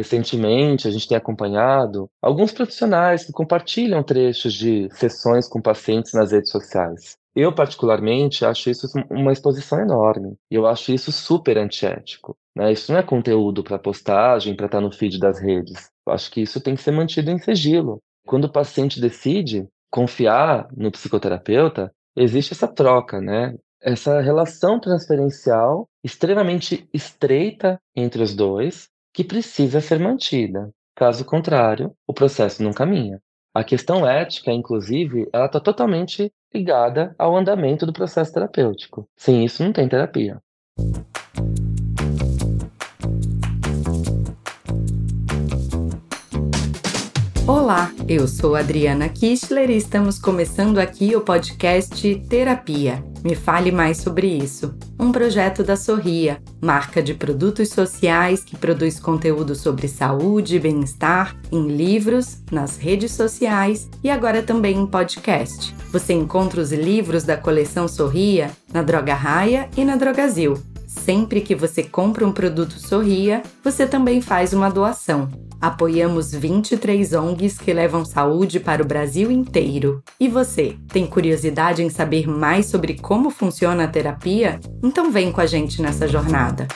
Recentemente, a gente tem acompanhado alguns profissionais que compartilham trechos de sessões com pacientes nas redes sociais. Eu, particularmente, acho isso uma exposição enorme. Eu acho isso super antiético. Né? Isso não é conteúdo para postagem, para estar tá no feed das redes. Eu acho que isso tem que ser mantido em sigilo. Quando o paciente decide confiar no psicoterapeuta, existe essa troca, né? Essa relação transferencial extremamente estreita entre os dois, que precisa ser mantida. Caso contrário, o processo não caminha. A questão ética, inclusive, ela está totalmente ligada ao andamento do processo terapêutico. Sem isso, não tem terapia. Olá, eu sou Adriana Kistler e estamos começando aqui o podcast Terapia. Me fale mais sobre isso. Um projeto da Sorria, marca de produtos sociais que produz conteúdo sobre saúde e bem-estar em livros, nas redes sociais e agora também em podcast. Você encontra os livros da coleção Sorria na Droga Raia e na Drogazil. Sempre que você compra um produto Sorria, você também faz uma doação. Apoiamos 23 ONGs que levam saúde para o Brasil inteiro. E você, tem curiosidade em saber mais sobre como funciona a terapia? Então vem com a gente nessa jornada.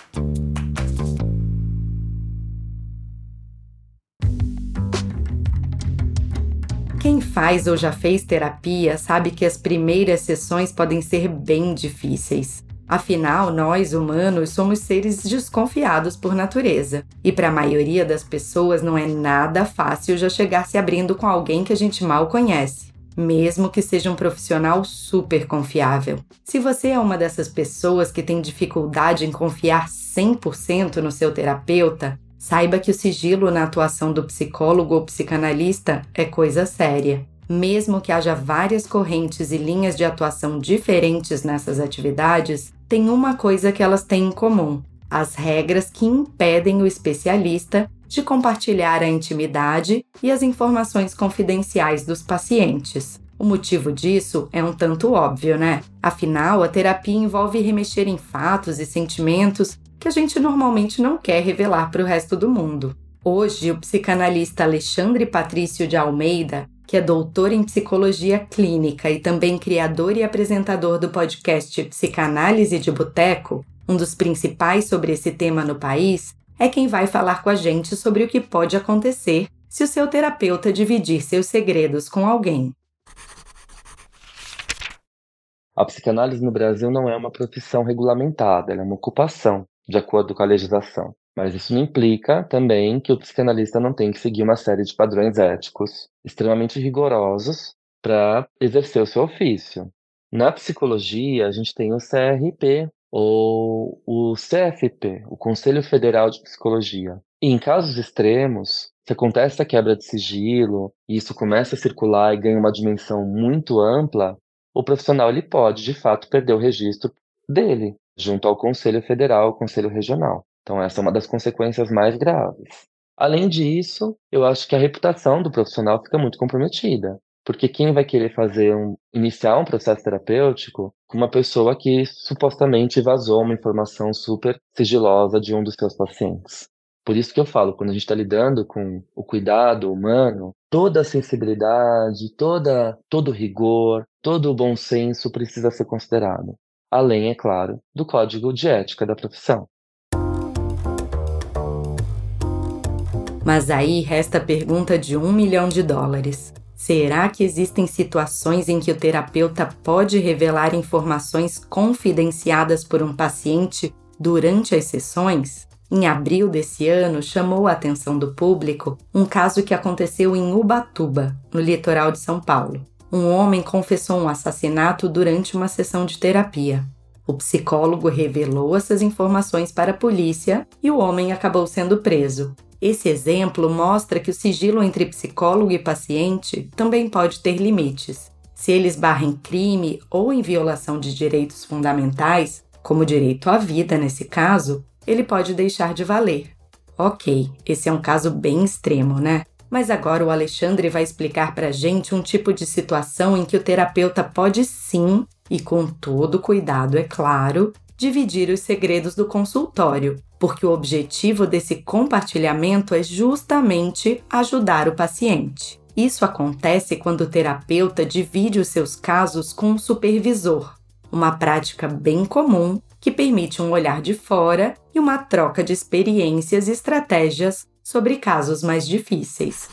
Quem faz ou já fez terapia sabe que as primeiras sessões podem ser bem difíceis. Afinal, nós, humanos, somos seres desconfiados por natureza, e para a maioria das pessoas não é nada fácil já chegar se abrindo com alguém que a gente mal conhece, mesmo que seja um profissional super confiável. Se você é uma dessas pessoas que tem dificuldade em confiar 100% no seu terapeuta, saiba que o sigilo na atuação do psicólogo ou psicanalista é coisa séria. Mesmo que haja várias correntes e linhas de atuação diferentes nessas atividades, tem uma coisa que elas têm em comum: as regras que impedem o especialista de compartilhar a intimidade e as informações confidenciais dos pacientes. O motivo disso é um tanto óbvio, né? Afinal, a terapia envolve remexer em fatos e sentimentos que a gente normalmente não quer revelar para o resto do mundo. Hoje, o psicanalista Alexandre Patrício de Almeida que é doutor em psicologia clínica e também criador e apresentador do podcast Psicanálise de Boteco, um dos principais sobre esse tema no país, é quem vai falar com a gente sobre o que pode acontecer se o seu terapeuta dividir seus segredos com alguém. A psicanálise no Brasil não é uma profissão regulamentada, ela é uma ocupação, de acordo com a legislação. Mas isso não implica também que o psicanalista não tem que seguir uma série de padrões éticos extremamente rigorosos para exercer o seu ofício. Na psicologia, a gente tem o CRP ou o CFP, o Conselho Federal de Psicologia. E em casos extremos, se acontece a quebra de sigilo e isso começa a circular e ganha uma dimensão muito ampla, o profissional ele pode, de fato, perder o registro dele junto ao Conselho Federal, ao Conselho Regional. Então, essa é uma das consequências mais graves. Além disso, eu acho que a reputação do profissional fica muito comprometida. Porque quem vai querer fazer um, iniciar um processo terapêutico com uma pessoa que supostamente vazou uma informação super sigilosa de um dos seus pacientes? Por isso que eu falo, quando a gente está lidando com o cuidado humano, toda a sensibilidade, toda, todo o rigor, todo o bom senso precisa ser considerado. Além, é claro, do código de ética da profissão. Mas aí resta a pergunta de um milhão de dólares. Será que existem situações em que o terapeuta pode revelar informações confidenciadas por um paciente durante as sessões? Em abril desse ano, chamou a atenção do público um caso que aconteceu em Ubatuba, no litoral de São Paulo. Um homem confessou um assassinato durante uma sessão de terapia. O psicólogo revelou essas informações para a polícia e o homem acabou sendo preso. Esse exemplo mostra que o sigilo entre psicólogo e paciente também pode ter limites. Se ele esbarra em crime ou em violação de direitos fundamentais, como o direito à vida nesse caso, ele pode deixar de valer. Ok, esse é um caso bem extremo, né? Mas agora o Alexandre vai explicar pra gente um tipo de situação em que o terapeuta pode sim, e com todo cuidado, é claro, dividir os segredos do consultório, porque o objetivo desse compartilhamento é justamente ajudar o paciente. Isso acontece quando o terapeuta divide os seus casos com um supervisor, uma prática bem comum que permite um olhar de fora e uma troca de experiências e estratégias sobre casos mais difíceis.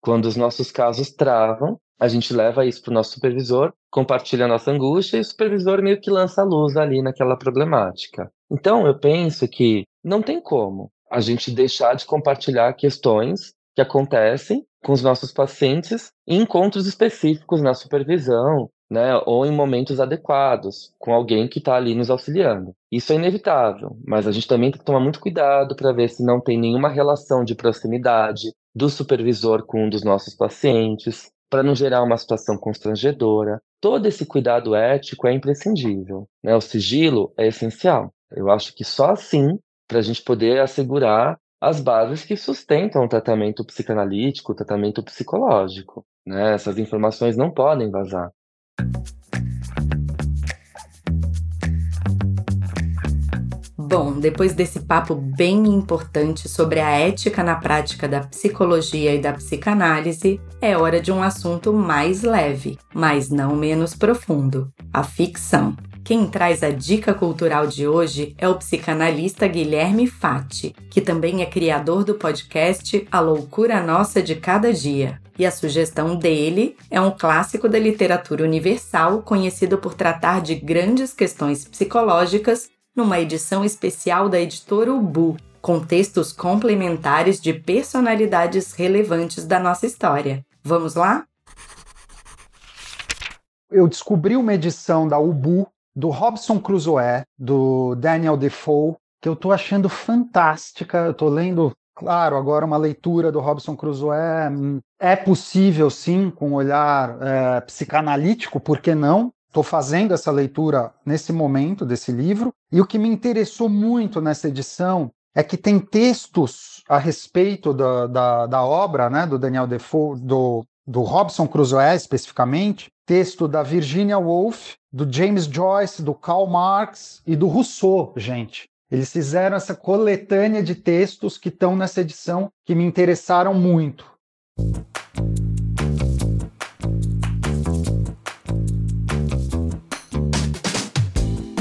Quando os nossos casos travam, a gente leva isso para o nosso supervisor, compartilha a nossa angústia e o supervisor meio que lança a luz ali naquela problemática. Então, eu penso que não tem como a gente deixar de compartilhar questões que acontecem com os nossos pacientes em encontros específicos na supervisão, né, ou em momentos adequados, com alguém que está ali nos auxiliando. Isso é inevitável, mas a gente também tem que tomar muito cuidado para ver se não tem nenhuma relação de proximidade do supervisor com um dos nossos pacientes, para não gerar uma situação constrangedora. Todo esse cuidado ético é imprescindível. Né? O sigilo é essencial. Eu acho que só assim, para a gente poder assegurar as bases que sustentam o tratamento psicanalítico, o tratamento psicológico. Né? Essas informações não podem vazar. Bom, depois desse papo bem importante sobre a ética na prática da psicologia e da psicanálise, é hora de um assunto mais leve, mas não menos profundo: a ficção. Quem traz a dica cultural de hoje é o psicanalista Guilherme Fati, que também é criador do podcast A Loucura Nossa de Cada Dia. E a sugestão dele é um clássico da literatura universal conhecido por tratar de grandes questões psicológicas numa edição especial da editora Ubu, com textos complementares de personalidades relevantes da nossa história. Vamos lá? Eu descobri uma edição da Ubu do Robson Crusoe, do Daniel Defoe, que eu estou achando fantástica. Eu estou lendo, claro, agora uma leitura do Robson Crusoe. É possível, sim, com um olhar é, psicanalítico, por que não? Estou fazendo essa leitura nesse momento desse livro, e o que me interessou muito nessa edição é que tem textos a respeito da, da, da obra né, do Daniel Defoe, do, do Robson Crusoe especificamente, texto da Virginia Woolf, do James Joyce, do Karl Marx e do Rousseau, gente. Eles fizeram essa coletânea de textos que estão nessa edição que me interessaram muito.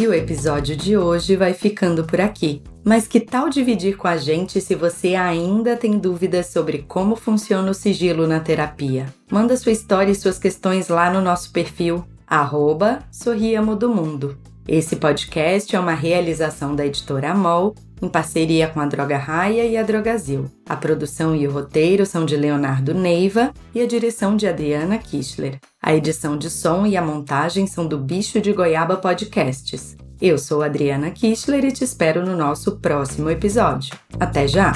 E o episódio de hoje vai ficando por aqui. Mas que tal dividir com a gente se você ainda tem dúvidas sobre como funciona o sigilo na terapia? Manda sua história e suas questões lá no nosso perfil, arroba Sorriamo do Mundo. Esse podcast é uma realização da editora Amol, em parceria com a Droga Raia e a Drogazil. A produção e o roteiro são de Leonardo Neiva e a direção de Adriana Kistler. A edição de som e a montagem são do Bicho de Goiaba Podcasts. Eu sou Adriana Kistler e te espero no nosso próximo episódio. Até já!